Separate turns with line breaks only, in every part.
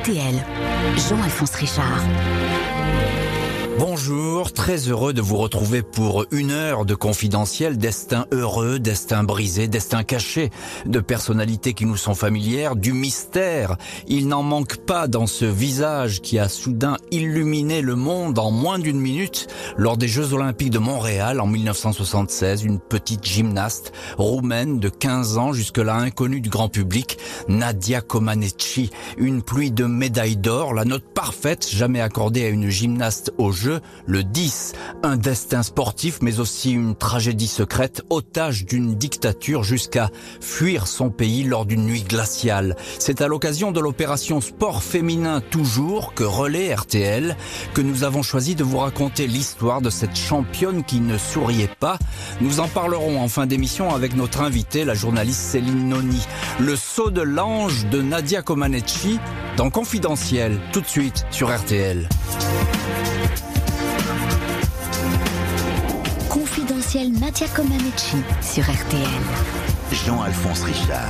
RTL, Jean-Alphonse Richard.
Bonjour, très heureux de vous retrouver pour une heure de confidentiel, destin heureux, destin brisé, destin caché, de personnalités qui nous sont familières, du mystère. Il n'en manque pas dans ce visage qui a soudain illuminé le monde en moins d'une minute lors des Jeux Olympiques de Montréal en 1976, une petite gymnaste roumaine de 15 ans jusque-là inconnue du grand public, Nadia Comaneci, une pluie de médailles d'or, la note parfaite jamais accordée à une gymnaste au le 10, un destin sportif mais aussi une tragédie secrète, otage d'une dictature jusqu'à fuir son pays lors d'une nuit glaciale. C'est à l'occasion de l'opération Sport féminin toujours que relais RTL que nous avons choisi de vous raconter l'histoire de cette championne qui ne souriait pas. Nous en parlerons en fin d'émission avec notre invitée, la journaliste Céline Noni. Le saut de l'ange de Nadia Comaneci dans Confidentiel, tout de suite sur RTL.
Nadia Comaneci sur RTL.
Jean-Alphonse Richard.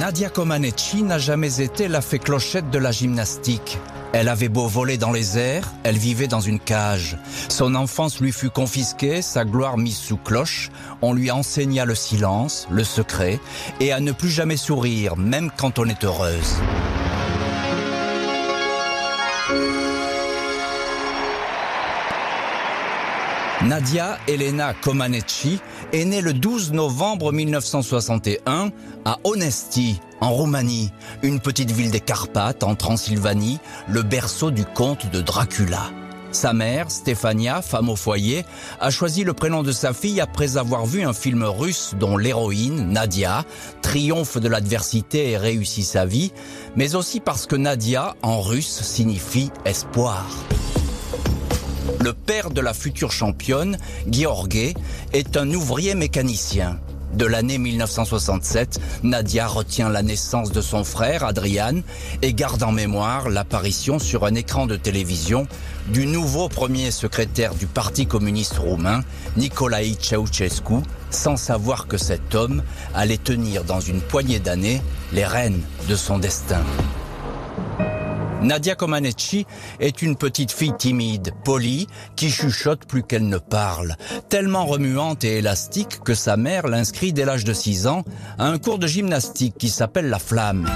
Nadia Comaneci n'a jamais été la fée clochette de la gymnastique. Elle avait beau voler dans les airs, elle vivait dans une cage. Son enfance lui fut confisquée, sa gloire mise sous cloche. On lui enseigna le silence, le secret, et à ne plus jamais sourire, même quand on est heureuse. Nadia Elena Comaneci est née le 12 novembre 1961 à Onesti, en Roumanie, une petite ville des Carpates en Transylvanie, le berceau du comte de Dracula. Sa mère, Stefania, femme au foyer, a choisi le prénom de sa fille après avoir vu un film russe dont l'héroïne, Nadia, triomphe de l'adversité et réussit sa vie, mais aussi parce que Nadia, en russe, signifie espoir. Le père de la future championne, George, est un ouvrier mécanicien. De l'année 1967, Nadia retient la naissance de son frère, Adrian, et garde en mémoire l'apparition sur un écran de télévision du nouveau premier secrétaire du Parti communiste roumain, Nicolae Ceausescu, sans savoir que cet homme allait tenir dans une poignée d'années les rênes de son destin. Nadia Comaneci est une petite fille timide, polie, qui chuchote plus qu'elle ne parle, tellement remuante et élastique que sa mère l'inscrit dès l'âge de 6 ans à un cours de gymnastique qui s'appelle la flamme.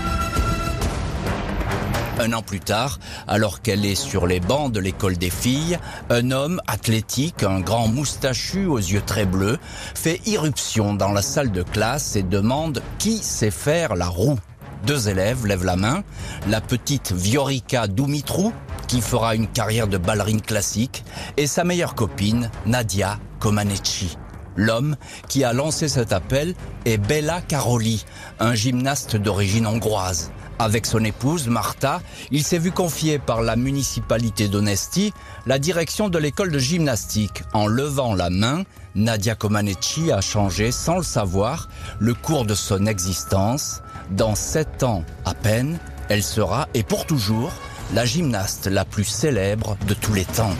Un an plus tard, alors qu'elle est sur les bancs de l'école des filles, un homme athlétique, un grand moustachu aux yeux très bleus, fait irruption dans la salle de classe et demande qui sait faire la roue. Deux élèves lèvent la main. La petite Viorica Dumitrou, qui fera une carrière de ballerine classique, et sa meilleure copine, Nadia Comaneci. L'homme qui a lancé cet appel est Bella Caroli, un gymnaste d'origine hongroise. Avec son épouse, Martha, il s'est vu confier par la municipalité d'Onesti la direction de l'école de gymnastique. En levant la main, Nadia Comaneci a changé, sans le savoir, le cours de son existence. Dans sept ans à peine, elle sera, et pour toujours, la gymnaste la plus célèbre de tous les temps.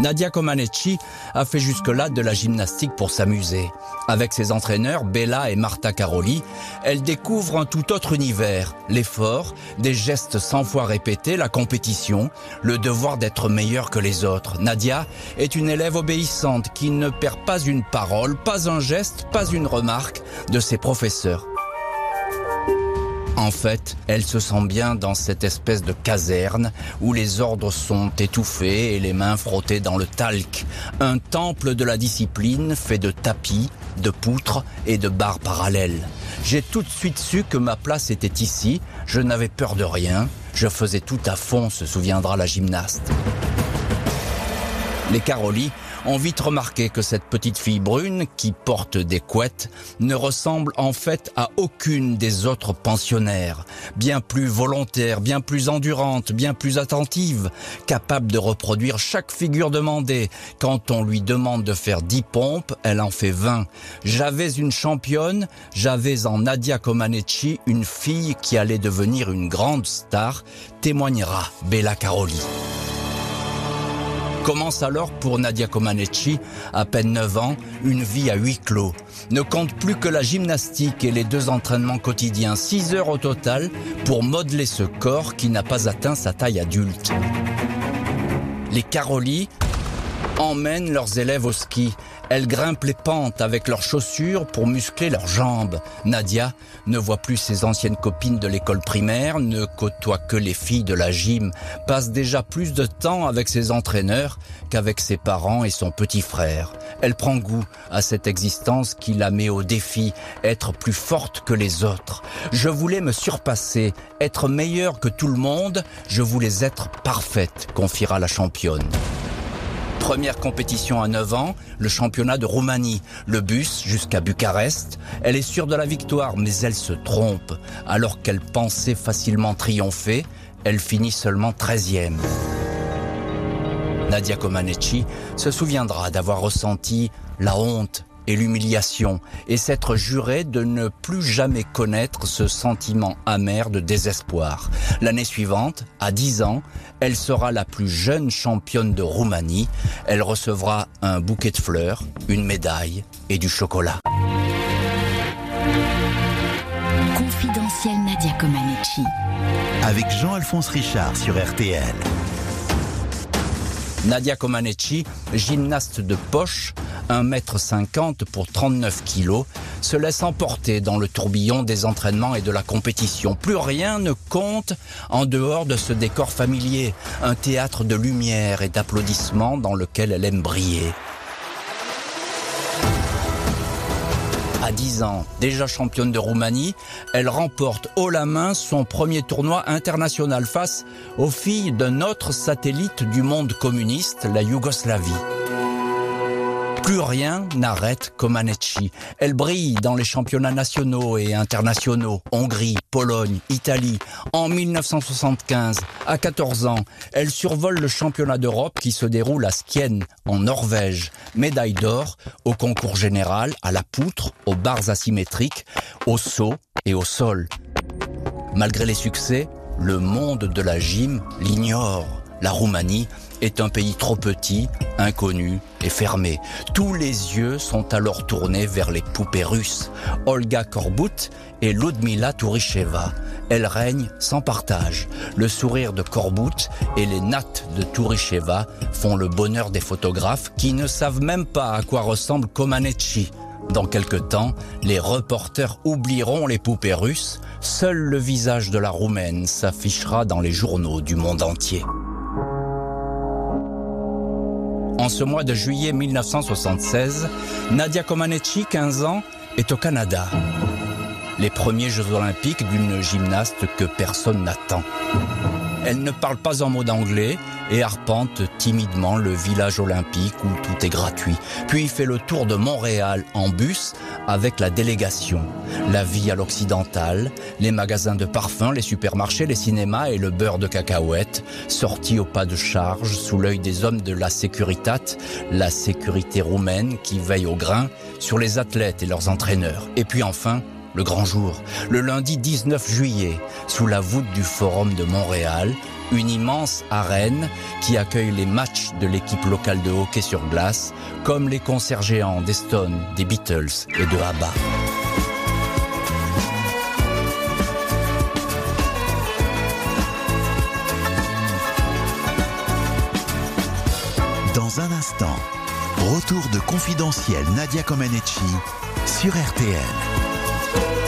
Nadia Comaneci a fait jusque-là de la gymnastique pour s'amuser. Avec ses entraîneurs Bella et Marta Caroli, elle découvre un tout autre univers, l'effort, des gestes cent fois répétés, la compétition, le devoir d'être meilleure que les autres. Nadia est une élève obéissante qui ne perd pas une parole, pas un geste, pas une remarque de ses professeurs. En fait, elle se sent bien dans cette espèce de caserne où les ordres sont étouffés et les mains frottées dans le talc. Un temple de la discipline fait de tapis, de poutres et de barres parallèles. J'ai tout de suite su que ma place était ici, je n'avais peur de rien, je faisais tout à fond, se souviendra la gymnaste. Les Caroli ont vite remarqué que cette petite fille brune, qui porte des couettes, ne ressemble en fait à aucune des autres pensionnaires. Bien plus volontaire, bien plus endurante, bien plus attentive, capable de reproduire chaque figure demandée. Quand on lui demande de faire dix pompes, elle en fait vingt. J'avais une championne, j'avais en Nadia Comaneci une fille qui allait devenir une grande star, témoignera Bella Caroli. Commence alors pour Nadia Comaneci, à peine 9 ans, une vie à huis clos. Ne compte plus que la gymnastique et les deux entraînements quotidiens, 6 heures au total, pour modeler ce corps qui n'a pas atteint sa taille adulte. Les Caroli emmènent leurs élèves au ski. Elles grimpent les pentes avec leurs chaussures pour muscler leurs jambes. Nadia ne voit plus ses anciennes copines de l'école primaire, ne côtoie que les filles de la gym, passe déjà plus de temps avec ses entraîneurs qu'avec ses parents et son petit frère. Elle prend goût à cette existence qui la met au défi, être plus forte que les autres. Je voulais me surpasser, être meilleure que tout le monde, je voulais être parfaite, confiera la championne. Première compétition à 9 ans, le championnat de Roumanie. Le bus jusqu'à Bucarest. Elle est sûre de la victoire, mais elle se trompe. Alors qu'elle pensait facilement triompher, elle finit seulement 13e. Nadia Comaneci se souviendra d'avoir ressenti la honte et l'humiliation et s'être juré de ne plus jamais connaître ce sentiment amer de désespoir. L'année suivante, à 10 ans, elle sera la plus jeune championne de Roumanie. Elle recevra un bouquet de fleurs, une médaille et du chocolat.
Confidentiel Nadia Comaneci.
Avec Jean-Alphonse Richard sur RTL.
Nadia Comaneci, gymnaste de poche, 1m50 pour 39 kg, se laisse emporter dans le tourbillon des entraînements et de la compétition. Plus rien ne compte en dehors de ce décor familier, un théâtre de lumière et d'applaudissements dans lequel elle aime briller. 10 ans, déjà championne de Roumanie, elle remporte haut la main son premier tournoi international face aux filles d'un autre satellite du monde communiste, la Yougoslavie. Plus rien n'arrête Comaneci. Elle brille dans les championnats nationaux et internationaux. Hongrie, Pologne, Italie. En 1975, à 14 ans, elle survole le championnat d'Europe qui se déroule à Skien, en Norvège. Médaille d'or au concours général, à la poutre, aux barres asymétriques, au saut et au sol. Malgré les succès, le monde de la gym l'ignore. La Roumanie est un pays trop petit, inconnu et fermé. Tous les yeux sont alors tournés vers les poupées russes. Olga Korbut et Ludmila Touricheva. Elles règnent sans partage. Le sourire de Korbut et les nattes de Touricheva font le bonheur des photographes qui ne savent même pas à quoi ressemble Comaneci. Dans quelque temps, les reporters oublieront les poupées russes. Seul le visage de la Roumaine s'affichera dans les journaux du monde entier. En ce mois de juillet 1976, Nadia Comaneci, 15 ans, est au Canada. Les premiers Jeux olympiques d'une gymnaste que personne n'attend. Elle ne parle pas un mot d'anglais et arpente timidement le village olympique où tout est gratuit. Puis fait le tour de Montréal en bus avec la délégation. La vie à l'occidental, les magasins de parfums, les supermarchés, les cinémas et le beurre de cacahuètes, sortis au pas de charge sous l'œil des hommes de la Securitat, la sécurité roumaine qui veille au grain sur les athlètes et leurs entraîneurs. Et puis enfin, le grand jour, le lundi 19 juillet, sous la voûte du Forum de Montréal, une immense arène qui accueille les matchs de l'équipe locale de hockey sur glace, comme les concerts géants des Stones, des Beatles et de ABBA.
Dans un instant, retour de confidentiel Nadia Comaneci sur RTL.
Thank
you.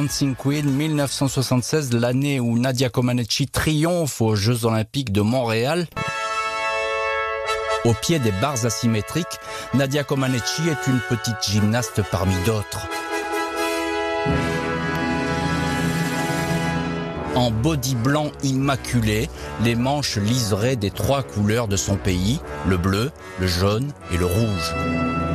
Dancing Queen, 1976, l'année où Nadia Comaneci triomphe aux Jeux Olympiques de Montréal. Au pied des barres asymétriques, Nadia Comaneci est une petite gymnaste parmi d'autres. En body blanc immaculé, les manches liserées des trois couleurs de son pays, le bleu, le jaune et le rouge.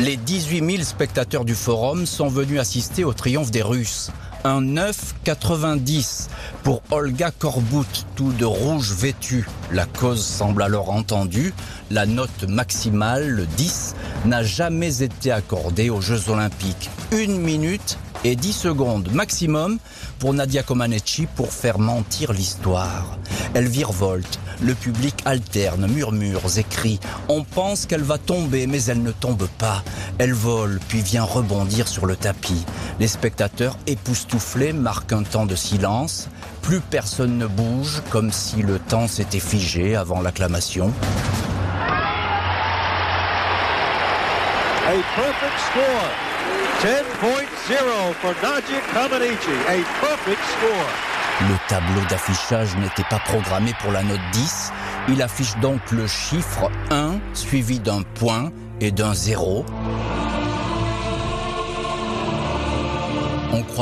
Les 18 000 spectateurs du forum sont venus assister au triomphe des Russes. Un 9,90 pour Olga Korbut, tout de rouge vêtu. La cause semble alors entendue. La note maximale, le 10, n'a jamais été accordée aux Jeux Olympiques. Une minute et 10 secondes maximum pour Nadia Comaneci pour faire mentir l'histoire. Elle virevolte, le public alterne, murmure, écrit. On pense qu'elle va tomber, mais elle ne tombe pas. Elle vole, puis vient rebondir sur le tapis. Les spectateurs, époustouflés, marquent un temps de silence. Plus personne ne bouge, comme si le temps s'était figé avant l'acclamation.
A perfect score. 10.0 for Nadia Comaneci. A perfect score.
Le tableau d'affichage n'était pas programmé pour la note 10. Il affiche donc le chiffre 1 suivi d'un point et d'un 0.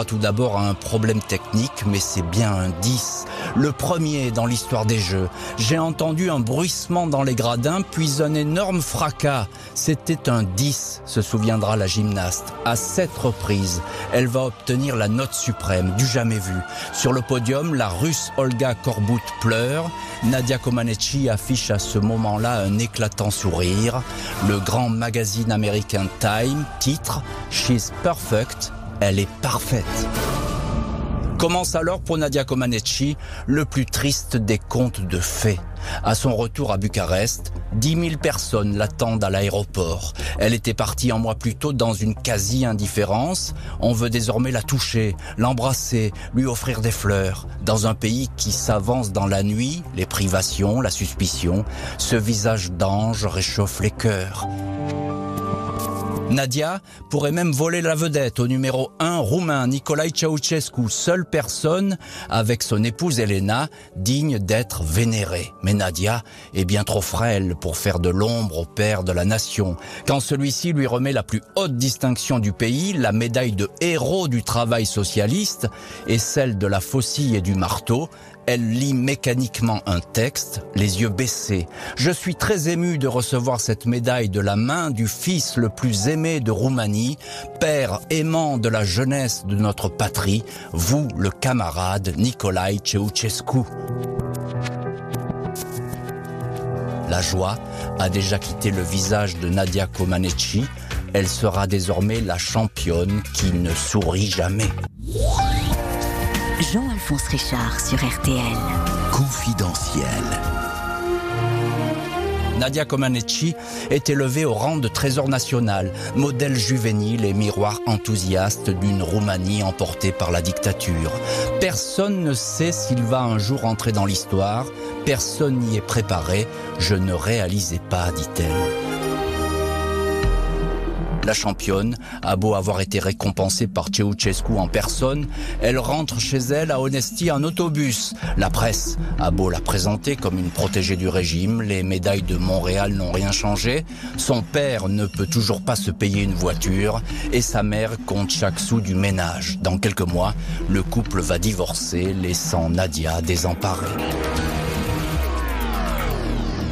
Tout d'abord à un problème technique, mais c'est bien un 10. Le premier dans l'histoire des jeux. J'ai entendu un bruissement dans les gradins, puis un énorme fracas. C'était un 10, se souviendra la gymnaste. À sept reprises, elle va obtenir la note suprême, du jamais vu. Sur le podium, la russe Olga Korbut pleure. Nadia Comaneci affiche à ce moment-là un éclatant sourire. Le grand magazine américain Time titre She's Perfect elle est parfaite. Commence alors pour Nadia Comaneci le plus triste des contes de fées. À son retour à Bucarest, 10 000 personnes l'attendent à l'aéroport. Elle était partie un mois plus tôt dans une quasi-indifférence. On veut désormais la toucher, l'embrasser, lui offrir des fleurs. Dans un pays qui s'avance dans la nuit, les privations, la suspicion, ce visage d'ange réchauffe les cœurs. Nadia pourrait même voler la vedette au numéro 1 roumain Nicolae Ceausescu, seule personne avec son épouse Elena digne d'être vénérée. Mais Nadia est bien trop frêle pour faire de l'ombre au père de la nation. Quand celui-ci lui remet la plus haute distinction du pays, la médaille de héros du travail socialiste et celle de la faucille et du marteau, elle lit mécaniquement un texte, les yeux baissés. Je suis très ému de recevoir cette médaille de la main du fils le plus aimé de Roumanie, père aimant de la jeunesse de notre patrie, vous le camarade Nicolae Ceausescu. La joie a déjà quitté le visage de Nadia Comaneci. Elle sera désormais la championne qui ne sourit jamais.
Jean-Alphonse Richard sur RTL.
Confidentiel.
Nadia Comaneci est élevée au rang de trésor national, modèle juvénile et miroir enthousiaste d'une Roumanie emportée par la dictature. Personne ne sait s'il va un jour entrer dans l'histoire, personne n'y est préparé, je ne réalisais pas, dit-elle. La championne a beau avoir été récompensée par Ceausescu en personne, elle rentre chez elle à Onesti en autobus. La presse a beau la présenter comme une protégée du régime, les médailles de Montréal n'ont rien changé, son père ne peut toujours pas se payer une voiture et sa mère compte chaque sou du ménage. Dans quelques mois, le couple va divorcer, laissant Nadia désemparée.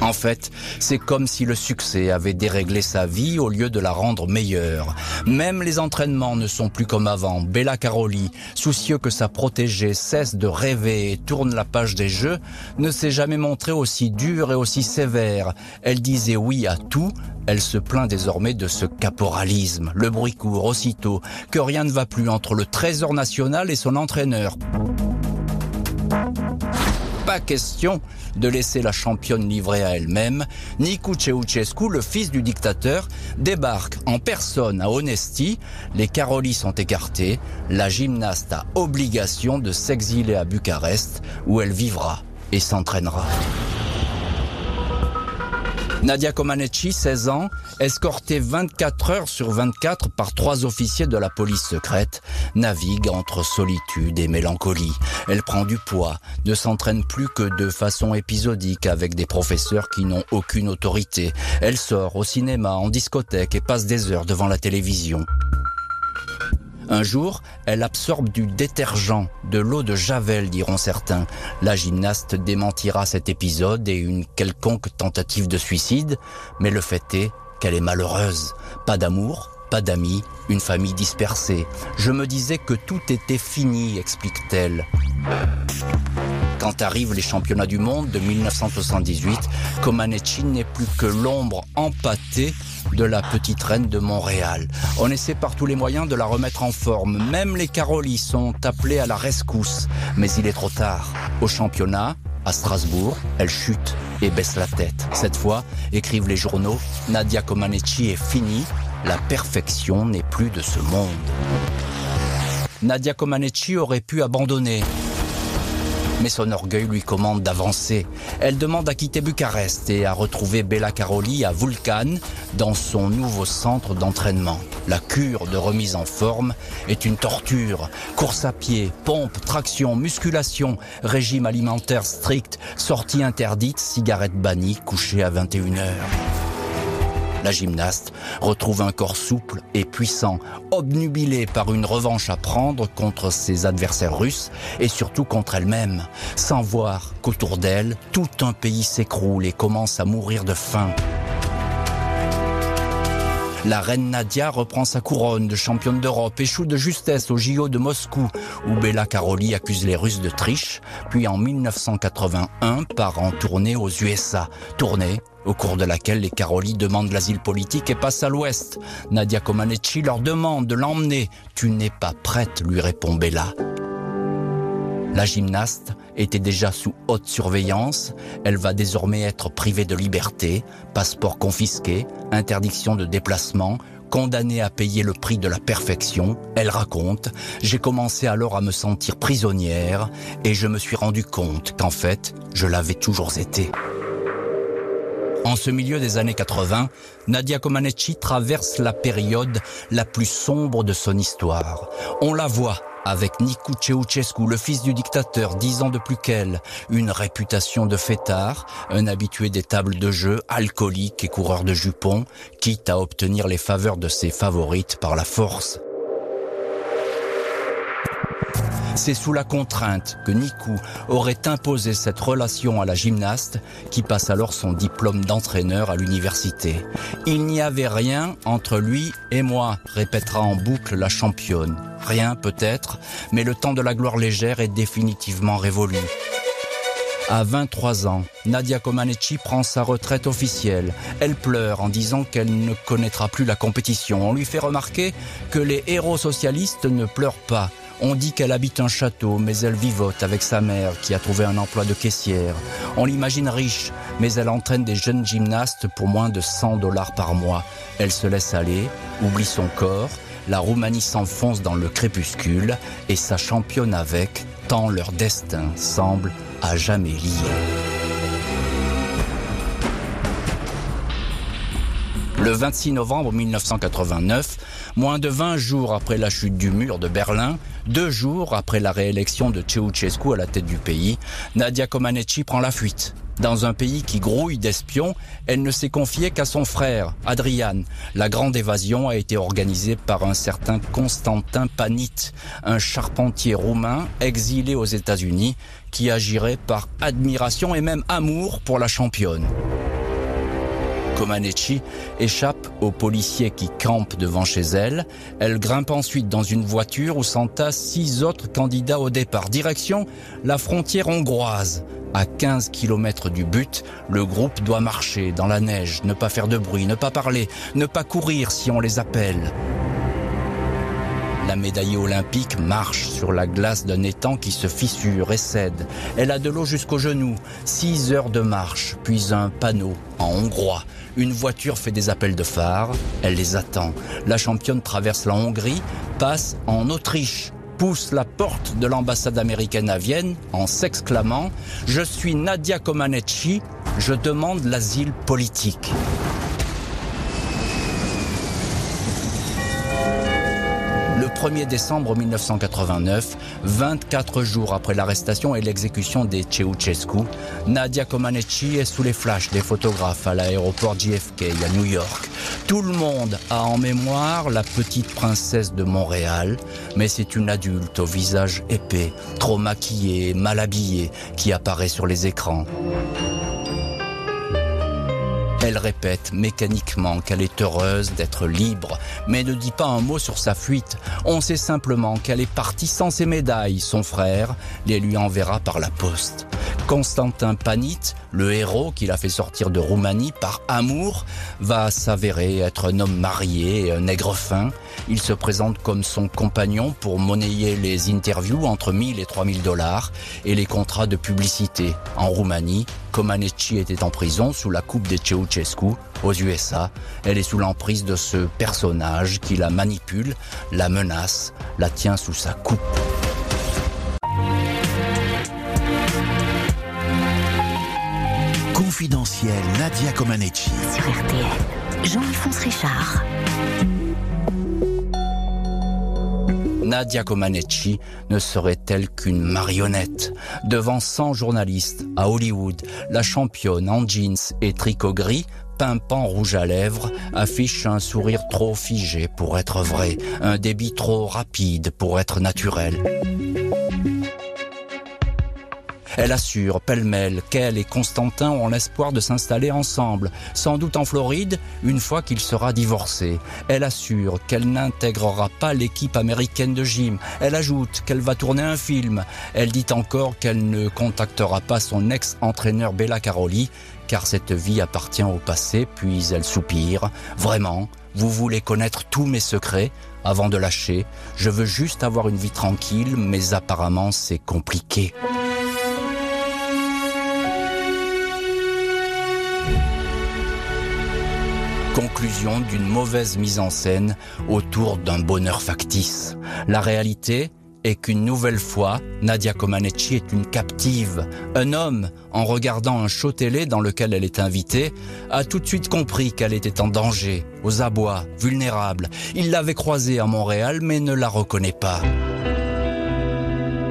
En fait, c'est comme si le succès avait déréglé sa vie au lieu de la rendre meilleure. Même les entraînements ne sont plus comme avant. Bella Caroli, soucieux que sa protégée cesse de rêver et tourne la page des jeux, ne s'est jamais montrée aussi dure et aussi sévère. Elle disait oui à tout, elle se plaint désormais de ce caporalisme. Le bruit court aussitôt que rien ne va plus entre le trésor national et son entraîneur pas question de laisser la championne livrée à elle-même. Nicu Ceausescu, le fils du dictateur, débarque en personne à Onesti. Les Carolis sont écartés. La gymnaste a obligation de s'exiler à Bucarest, où elle vivra et s'entraînera. Nadia Comaneci, 16 ans, escortée 24 heures sur 24 par trois officiers de la police secrète, navigue entre solitude et mélancolie. Elle prend du poids, ne s'entraîne plus que de façon épisodique avec des professeurs qui n'ont aucune autorité. Elle sort au cinéma, en discothèque et passe des heures devant la télévision. Un jour, elle absorbe du détergent, de l'eau de Javel, diront certains. La gymnaste démentira cet épisode et une quelconque tentative de suicide, mais le fait est qu'elle est malheureuse. Pas d'amour, pas d'amis, une famille dispersée. Je me disais que tout était fini, explique-t-elle. Quand arrivent les championnats du monde de 1978, Comaneci n'est plus que l'ombre empâtée de la petite reine de Montréal. On essaie par tous les moyens de la remettre en forme. Même les Carolis sont appelés à la rescousse. Mais il est trop tard. Au championnat, à Strasbourg, elle chute et baisse la tête. Cette fois, écrivent les journaux, Nadia Comaneci est finie. La perfection n'est plus de ce monde. Nadia Comaneci aurait pu abandonner, mais son orgueil lui commande d'avancer. Elle demande à quitter Bucarest et à retrouver Bella Caroli à Vulcan dans son nouveau centre d'entraînement. La cure de remise en forme est une torture. Course à pied, pompe, traction, musculation, régime alimentaire strict, sortie interdite, cigarette bannie, coucher à 21h la gymnaste retrouve un corps souple et puissant, obnubilé par une revanche à prendre contre ses adversaires russes et surtout contre elle-même, sans voir qu'autour d'elle, tout un pays s'écroule et commence à mourir de faim. La reine Nadia reprend sa couronne de championne d'Europe, échoue de justesse au JO de Moscou, où Bella Karoli accuse les Russes de triche, puis en 1981 part en tournée aux USA. Tournée au cours de laquelle les Caroli demandent l'asile politique et passent à l'ouest. Nadia Comaneci leur demande de l'emmener. Tu n'es pas prête, lui répond Bella. La gymnaste était déjà sous haute surveillance. Elle va désormais être privée de liberté, passeport confisqué, interdiction de déplacement, condamnée à payer le prix de la perfection. Elle raconte, j'ai commencé alors à me sentir prisonnière et je me suis rendu compte qu'en fait, je l'avais toujours été. En ce milieu des années 80, Nadia Comaneci traverse la période la plus sombre de son histoire. On la voit avec Nicu Ceausescu, le fils du dictateur, dix ans de plus qu'elle, une réputation de fêtard, un habitué des tables de jeu, alcoolique et coureur de jupons, quitte à obtenir les faveurs de ses favorites par la force. C'est sous la contrainte que Nikou aurait imposé cette relation à la gymnaste qui passe alors son diplôme d'entraîneur à l'université. Il n'y avait rien entre lui et moi, répétera en boucle la championne. Rien peut-être, mais le temps de la gloire légère est définitivement révolu. À 23 ans, Nadia Comaneci prend sa retraite officielle. Elle pleure en disant qu'elle ne connaîtra plus la compétition. On lui fait remarquer que les héros socialistes ne pleurent pas. On dit qu'elle habite un château, mais elle vivote avec sa mère qui a trouvé un emploi de caissière. On l'imagine riche, mais elle entraîne des jeunes gymnastes pour moins de 100 dollars par mois. Elle se laisse aller, oublie son corps, la Roumanie s'enfonce dans le crépuscule et sa championne avec, tant leur destin semble à jamais lié. Le 26 novembre 1989, moins de 20 jours après la chute du mur de Berlin, deux jours après la réélection de Ceausescu à la tête du pays, Nadia Comaneci prend la fuite. Dans un pays qui grouille d'espions, elle ne s'est confiée qu'à son frère, Adrian. La grande évasion a été organisée par un certain Constantin Panit, un charpentier roumain exilé aux États-Unis qui agirait par admiration et même amour pour la championne. Comaneci échappe aux policiers qui campent devant chez elle. Elle grimpe ensuite dans une voiture où s'entassent six autres candidats au départ. Direction la frontière hongroise. À 15 km du but, le groupe doit marcher dans la neige, ne pas faire de bruit, ne pas parler, ne pas courir si on les appelle. La médaillée olympique marche sur la glace d'un étang qui se fissure et cède. Elle a de l'eau jusqu'aux genoux. Six heures de marche, puis un panneau en hongrois. Une voiture fait des appels de phare. Elle les attend. La championne traverse la Hongrie, passe en Autriche pousse la porte de l'ambassade américaine à Vienne en s'exclamant ⁇ Je suis Nadia Comaneci, Je demande l'asile politique. 1er décembre 1989, 24 jours après l'arrestation et l'exécution des Ceausescu, Nadia Comaneci est sous les flashs des photographes à l'aéroport JFK à New York. Tout le monde a en mémoire la petite princesse de Montréal, mais c'est une adulte au visage épais, trop maquillée, mal habillée, qui apparaît sur les écrans. Elle répète mécaniquement qu'elle est heureuse d'être libre, mais ne dit pas un mot sur sa fuite. On sait simplement qu'elle est partie sans ses médailles. Son frère les lui enverra par la poste. Constantin Panit, le héros qui l'a fait sortir de Roumanie par amour, va s'avérer être un homme marié un nègre fin. Il se présente comme son compagnon pour monnayer les interviews entre 1000 et 3000 dollars et les contrats de publicité. En Roumanie, Comaneci était en prison sous la coupe des Ceausescu aux USA. Elle est sous l'emprise de ce personnage qui la manipule, la menace, la tient sous sa coupe.
Confidentiel Nadia Comaneci.
Sur RTL, Jean-Alphonse Richard.
Nadia Comaneci ne serait-elle qu'une marionnette Devant 100 journalistes à Hollywood, la championne en jeans et tricot gris pimpant rouge à lèvres, affiche un sourire trop figé pour être vrai, un débit trop rapide pour être naturel. Elle assure, pêle-mêle, qu'elle et Constantin ont l'espoir de s'installer ensemble, sans doute en Floride, une fois qu'il sera divorcé. Elle assure qu'elle n'intégrera pas l'équipe américaine de gym. Elle ajoute qu'elle va tourner un film. Elle dit encore qu'elle ne contactera pas son ex-entraîneur Bella Caroli, car cette vie appartient au passé, puis elle soupire. Vraiment, vous voulez connaître tous mes secrets? Avant de lâcher. Je veux juste avoir une vie tranquille, mais apparemment c'est compliqué. D'une mauvaise mise en scène autour d'un bonheur factice. La réalité est qu'une nouvelle fois, Nadia Comaneci est une captive. Un homme, en regardant un show télé dans lequel elle est invitée, a tout de suite compris qu'elle était en danger, aux abois, vulnérable. Il l'avait croisée à Montréal mais ne la reconnaît pas.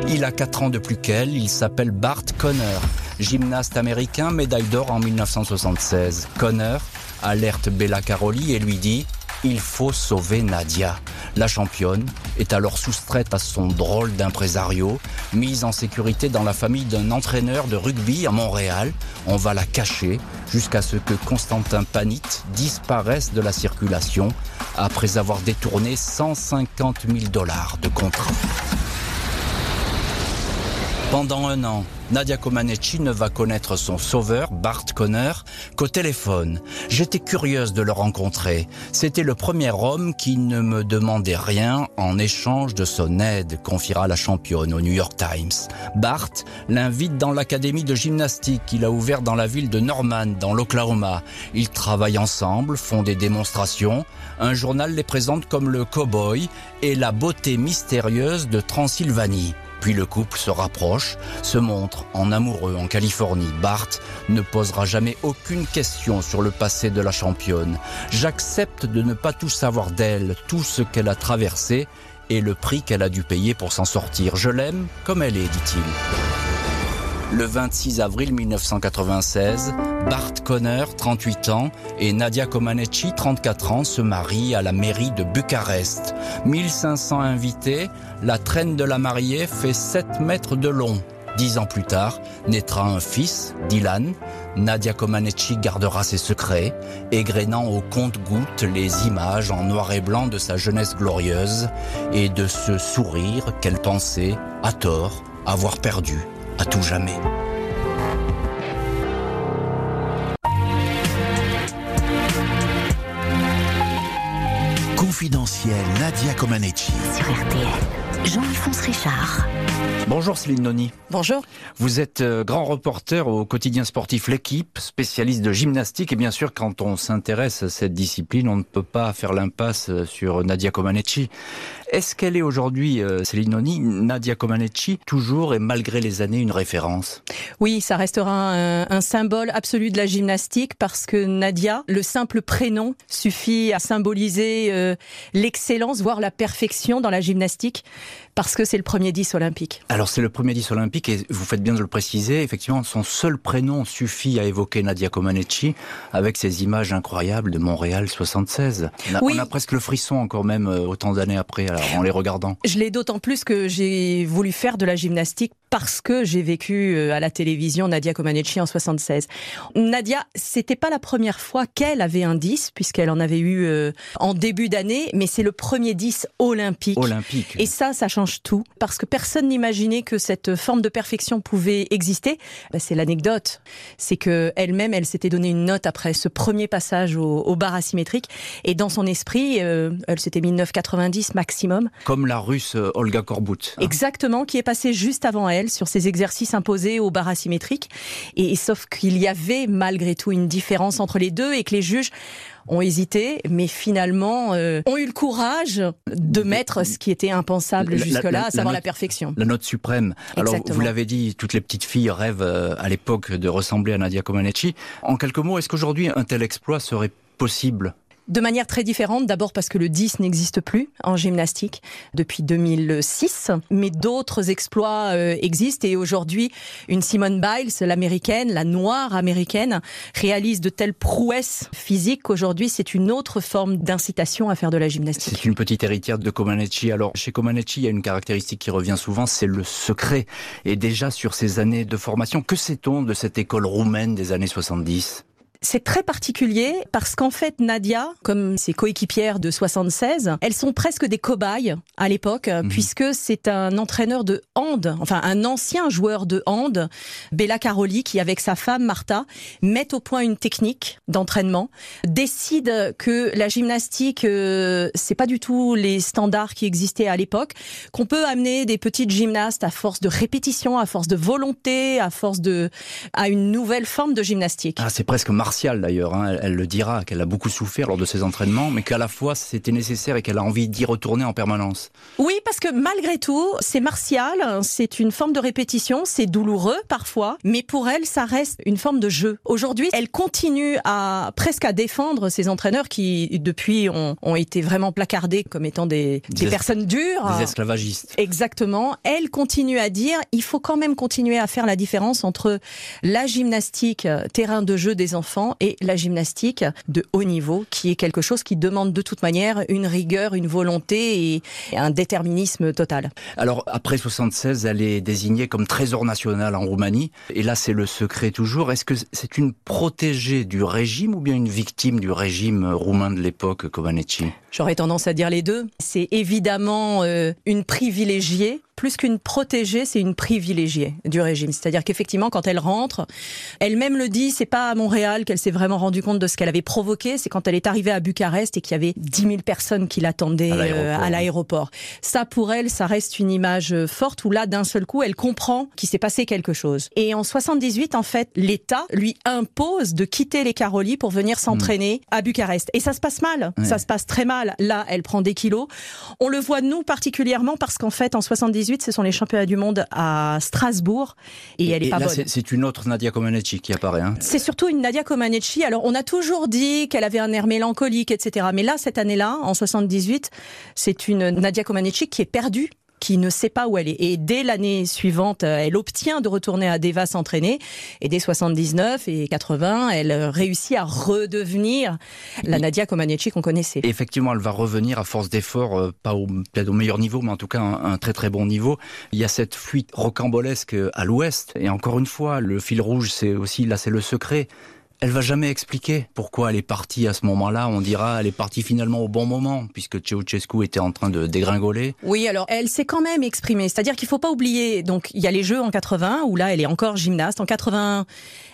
Il a 4 ans de plus qu'elle, il s'appelle Bart Conner, gymnaste américain, médaille d'or en 1976. Conner alerte Bella Caroli et lui dit il faut sauver Nadia. La championne est alors soustraite à son drôle d'impresario, mise en sécurité dans la famille d'un entraîneur de rugby à Montréal. On va la cacher jusqu'à ce que Constantin Panit disparaisse de la circulation après avoir détourné 150 000 dollars de contrat. Pendant un an, Nadia Comaneci ne va connaître son sauveur, Bart Conner, qu'au téléphone. J'étais curieuse de le rencontrer. C'était le premier homme qui ne me demandait rien en échange de son aide, confiera la championne au New York Times. Bart l'invite dans l'académie de gymnastique qu'il a ouvert dans la ville de Norman, dans l'Oklahoma. Ils travaillent ensemble, font des démonstrations. Un journal les présente comme le cow-boy et la beauté mystérieuse de Transylvanie. Puis le couple se rapproche, se montre en amoureux en Californie. Bart ne posera jamais aucune question sur le passé de la championne. J'accepte de ne pas tout savoir d'elle, tout ce qu'elle a traversé et le prix qu'elle a dû payer pour s'en sortir. Je l'aime comme elle est, dit-il. Le 26 avril 1996, Bart Conner, 38 ans, et Nadia Comaneci, 34 ans, se marient à la mairie de Bucarest. 1500 invités, la traîne de la mariée fait 7 mètres de long. Dix ans plus tard, naîtra un fils, Dylan. Nadia Comaneci gardera ses secrets, égrénant au compte-gouttes les images en noir et blanc de sa jeunesse glorieuse et de ce sourire qu'elle pensait, à tort, avoir perdu à tout jamais.
Confidentiel Nadia Comaneci.
Sur RTL. Jean-Alphonse Richard.
Bonjour Céline Noni.
Bonjour.
Vous êtes euh, grand reporter au quotidien sportif L'équipe, spécialiste de gymnastique. Et bien sûr, quand on s'intéresse à cette discipline, on ne peut pas faire l'impasse euh, sur Nadia Comaneci. Est-ce qu'elle est aujourd'hui, euh, Céline Noni, Nadia Comaneci, toujours et malgré les années, une référence?
Oui, ça restera un, un, symbole absolu de la gymnastique parce que Nadia, le simple prénom, suffit à symboliser euh, l'excellence, voire la perfection dans la gymnastique parce que c'est le premier 10 olympique.
Alors c'est le premier 10 olympique et vous faites bien de le préciser. Effectivement, son seul prénom suffit à évoquer Nadia Comaneci avec ses images incroyables de Montréal 76. On a,
Oui.
on a presque le frisson encore même euh, autant d'années après alors, en les regardant.
Je l'ai d'autant plus que j'ai voulu faire de la gymnastique parce que j'ai vécu euh, à la télévision Nadia Comaneci en 76. Nadia, c'était pas la première fois qu'elle avait un 10 puisqu'elle en avait eu euh, en début d'année, mais c'est le premier 10 olympique.
Olympique.
Et ça, ça change tout, parce que personne n'imaginait que cette forme de perfection pouvait exister. Ben, c'est l'anecdote, c'est que elle-même, elle s'était donné une note après ce premier passage au, au bar asymétrique, et dans son esprit, euh, elle s'était mis 9,90 maximum,
Comme la russe Olga Korbut. hein.
exactement, qui est passée juste avant elle sur ces exercices imposés au bar asymétrique. Et, et sauf qu'il y avait malgré tout une différence entre les deux, et que les juges ont hésité, mais finalement euh, ont eu le courage de mettre ce qui était impensable jusque-là, à
la
savoir
note-
la perfection.
La note suprême. Alors, vous l'avez dit, toutes les petites filles rêvent euh, à l'époque de ressembler à Nadia Comaneci. En quelques mots, est-ce qu'aujourd'hui un tel exploit serait possible?
De manière très différente, d'abord parce que le 10 n'existe plus en gymnastique depuis 2006, mais d'autres exploits euh, existent et aujourd'hui, une Simone Biles, l'américaine, la noire américaine, réalise de telles prouesses physiques qu'aujourd'hui c'est une autre forme d'incitation à faire de la gymnastique.
C'est une petite héritière de Comaneci. Alors, chez Comaneci, il y a une caractéristique qui revient souvent, c'est le secret. Et déjà sur ces années de formation, que sait-on de cette école roumaine des années 70
C'est très particulier parce qu'en fait, Nadia, comme ses coéquipières de 76, elles sont presque des cobayes à l'époque, puisque c'est un entraîneur de hand, enfin un ancien joueur de hand, Bella Caroli, qui avec sa femme Martha met au point une technique d'entraînement, décide que la gymnastique, euh, c'est pas du tout les standards qui existaient à l'époque, qu'on peut amener des petites gymnastes à force de répétition, à force de volonté, à force de, à une nouvelle forme de gymnastique.
Ah, c'est presque d'ailleurs. hein. Elle, elle le dira, qu'elle a beaucoup souffert lors de ses entraînements, mais qu'à la fois c'était nécessaire et qu'elle a envie d'y retourner en permanence.
Oui, parce que malgré tout, c'est martial, c'est une forme de répétition, c'est douloureux parfois, mais pour elle, ça reste une forme de jeu. Aujourd'hui, elle continue à presque à défendre ses entraîneurs qui, depuis, ont, ont été vraiment placardés comme étant des, des
Des es-
personnes dures.
Des esclavagistes.
Exactement. Elle continue à dire, il faut quand même continuer à faire la différence entre la gymnastique euh, terrain de jeu des enfants et la gymnastique de haut niveau, qui est quelque chose qui demande de toute manière une rigueur, une volonté et et un déterminisme total.
Alors, après 76, elle est désignée comme trésor national en Roumanie. Et là, c'est le secret toujours. Est-ce que c'est une protégée du régime ou bien une victime du régime roumain de l'époque, Comaneci?
J'aurais tendance à dire les deux. C'est évidemment euh, une privilégiée. Plus qu'une protégée, c'est une privilégiée du régime. C'est-à-dire qu'effectivement, quand elle rentre, elle-même le dit, c'est pas à Montréal qu'elle s'est vraiment rendue compte de ce qu'elle avait provoqué, c'est quand elle est arrivée à Bucarest et qu'il y avait 10 000 personnes qui l'attendaient
À
euh,
l'aéroport.
Ça, pour elle, ça reste une image euh, forte où là, d'un seul coup, elle comprend qu'il s'est passé quelque chose. Et en 78, en fait, l'État lui impose de quitter les Carolies pour venir s'entraîner à Bucarest. Et ça se passe mal.
Ouais.
Ça se passe très mal. Là, elle prend des kilos. On le voit, nous, particulièrement, parce qu'en fait, en 78, ce sont les championnats du monde à Strasbourg. Et, elle est pas
là,
bonne.
c'est une autre Nadia Comaneci qui apparaît. Hein.
C'est surtout une Nadia Comaneci. Alors, on a toujours dit qu'elle avait un air mélancolique, etc. Mais là, cette année-là, en 78, c'est une Nadia Comaneci qui est perdue qui ne sait pas où elle est. Et dès l'année suivante, euh, elle obtient de retourner à Deva s'entraîner. Et dès 79 et 80, elle réussit à redevenir la Nadia Comaneci qu'on connaissait.
Effectivement, elle va revenir à force d'efforts, euh, pas au meilleur niveau, mais en tout cas un, un très très bon niveau. Il y a cette fuite rocambolesque à l'ouest. Et encore une fois, le fil rouge, c'est aussi, là, c'est le secret. Elle va jamais expliquer pourquoi elle est partie à ce moment-là. On dira elle est partie finalement au bon moment puisque Ceausescu était en train de dégringoler.
Oui, alors elle s'est quand même exprimée. C'est-à-dire qu'il faut pas oublier. Donc il y a les Jeux en 80 où là elle est encore gymnaste. En 80,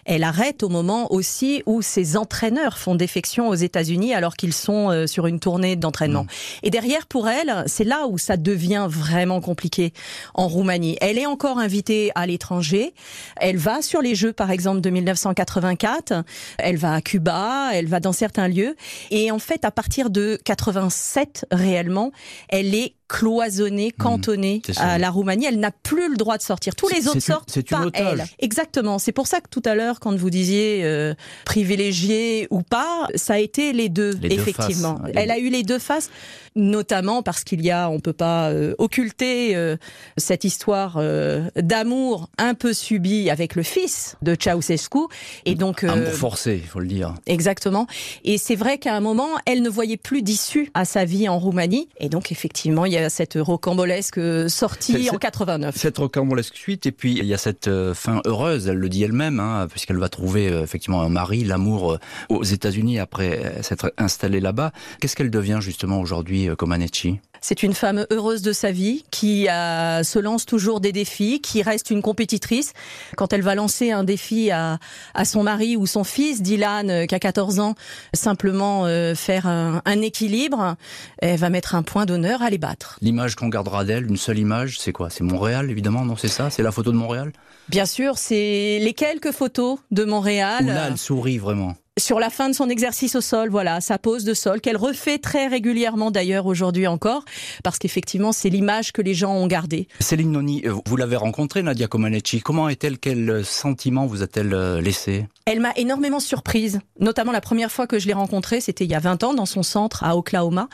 elle arrête au moment aussi où ses entraîneurs font défection aux États-Unis alors qu'ils sont euh, sur une tournée d'entraînement. Mmh. Et derrière pour elle, c'est là où ça devient vraiment compliqué en Roumanie. Elle est encore invitée à l'étranger. Elle va sur les Jeux par exemple de 1984 elle va à Cuba, elle va dans certains lieux. Et en fait, à partir de 87, réellement, elle est cloisonnée, mmh, cantonnée à la Roumanie. Elle n'a plus le droit de sortir. Tous les autres sortent,
c'est
pas elle. Exactement. C'est pour ça que tout à l'heure, quand vous disiez euh, privilégié ou pas, ça a été les deux, effectivement. elle a eu les deux faces, notamment parce qu'il y a, on peut pas euh, occulter euh, cette histoire euh, d'amour un peu subie avec le fils de Ceausescu. Et donc
amour forcé, il faut le dire.
Exactement. Et c'est vrai qu'à un moment, elle ne voyait plus d'issue à sa vie en Roumanie. Et donc effectivement, il y a cette rocambolesque sortie en 89.
Cette rocambolesque suite, et puis il y a cette euh, fin heureuse, elle le dit elle-même, hein, puisqu'elle va trouver euh, effectivement un mari, l'amour euh, aux États-Unis après s'être installée là-bas. Qu'est-ce qu'elle devient justement aujourd'hui, Comaneci
c'est une femme heureuse de sa vie qui se lance toujours des défis, qui reste une compétitrice. Quand elle va lancer un défi à, à son mari ou son fils, Dylan, qui a 14 ans, simplement faire un, un équilibre, elle va mettre un point d'honneur à les battre.
L'image qu'on gardera d'elle, une seule image, c'est quoi? C'est Montréal, évidemment, non? C'est ça? C'est la photo de Montréal?
Bien sûr, c'est les quelques photos de Montréal.
là, elle sourit vraiment
sur la fin de son exercice au sol, voilà, sa pose de sol, qu'elle refait très régulièrement d'ailleurs aujourd'hui encore, parce qu'effectivement c'est l'image que les gens ont gardée.
Céline Noni, euh, vous l'avez rencontrée, Nadia Comaneci. Comment est-elle? Quel sentiment vous a-t-elle euh, laissé?
Elle m'a énormément surprise, notamment la première fois que je l'ai rencontrée, c'était il y a 20 ans dans son centre à Oklahoma.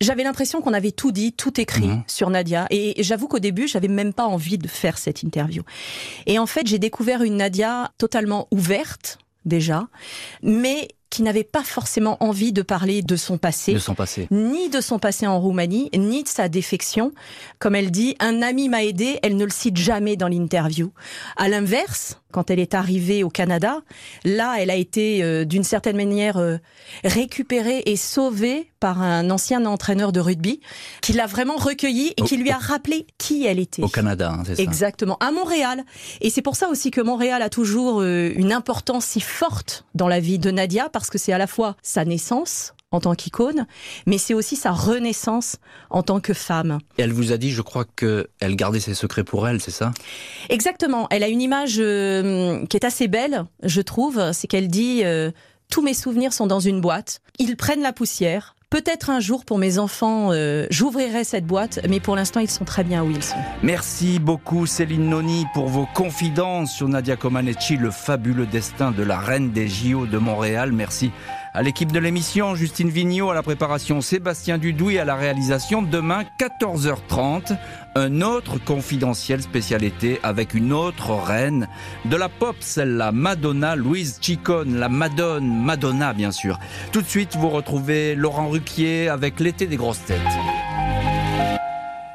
J'avais l'impression qu'on avait tout dit, tout écrit mhm. sur Nadia, et j'avoue qu'au début j'avais même pas envie de faire cette interview. Et en fait j'ai découvert une Nadia totalement ouverte déjà, mais qui n'avait pas forcément envie de parler de son passé,
de son passé,
ni de son passé en Roumanie, ni de sa défection. Comme elle dit, un ami m'a aidé, elle ne le cite jamais dans l'interview. À l'inverse, quand elle est arrivée au Canada, là, elle a été euh, d'une certaine manière euh, récupérée et sauvée par un ancien entraîneur de rugby qui l'a vraiment recueillie et qui lui a rappelé qui elle était.
Au Canada, hein, c'est ça.
Exactement, à Montréal. Et c'est pour ça aussi que Montréal a toujours euh, une importance si forte dans la vie de Nadia parce que c'est à la fois sa naissance, en tant qu'icône, mais c'est aussi sa renaissance en tant que femme.
Et elle vous a dit, je crois qu'elle gardait ses secrets pour elle, c'est ça?
Exactement. Elle a une image euh, qui est assez belle, je trouve. C'est qu'elle dit euh, tous mes souvenirs sont dans une boîte. Ils prennent la poussière. Peut-être un jour pour mes enfants, euh, j'ouvrirai cette boîte, mais pour l'instant, ils sont très bien où ils sont.
Merci beaucoup Céline Noni pour vos confidences sur Nadia Comaneci, le fabuleux destin de la reine des JO de Montréal. Merci à l'équipe de l'émission, Justine Vignot à la préparation, Sébastien Dudouis à la réalisation. Demain, 14h30, un autre confidentiel spécialité avec une autre reine de la pop, celle-là, Madonna, Louise Chicone, la Madone, Madonna bien sûr. Tout de suite, vous retrouvez Laurent Ruquier avec l'été des grosses têtes.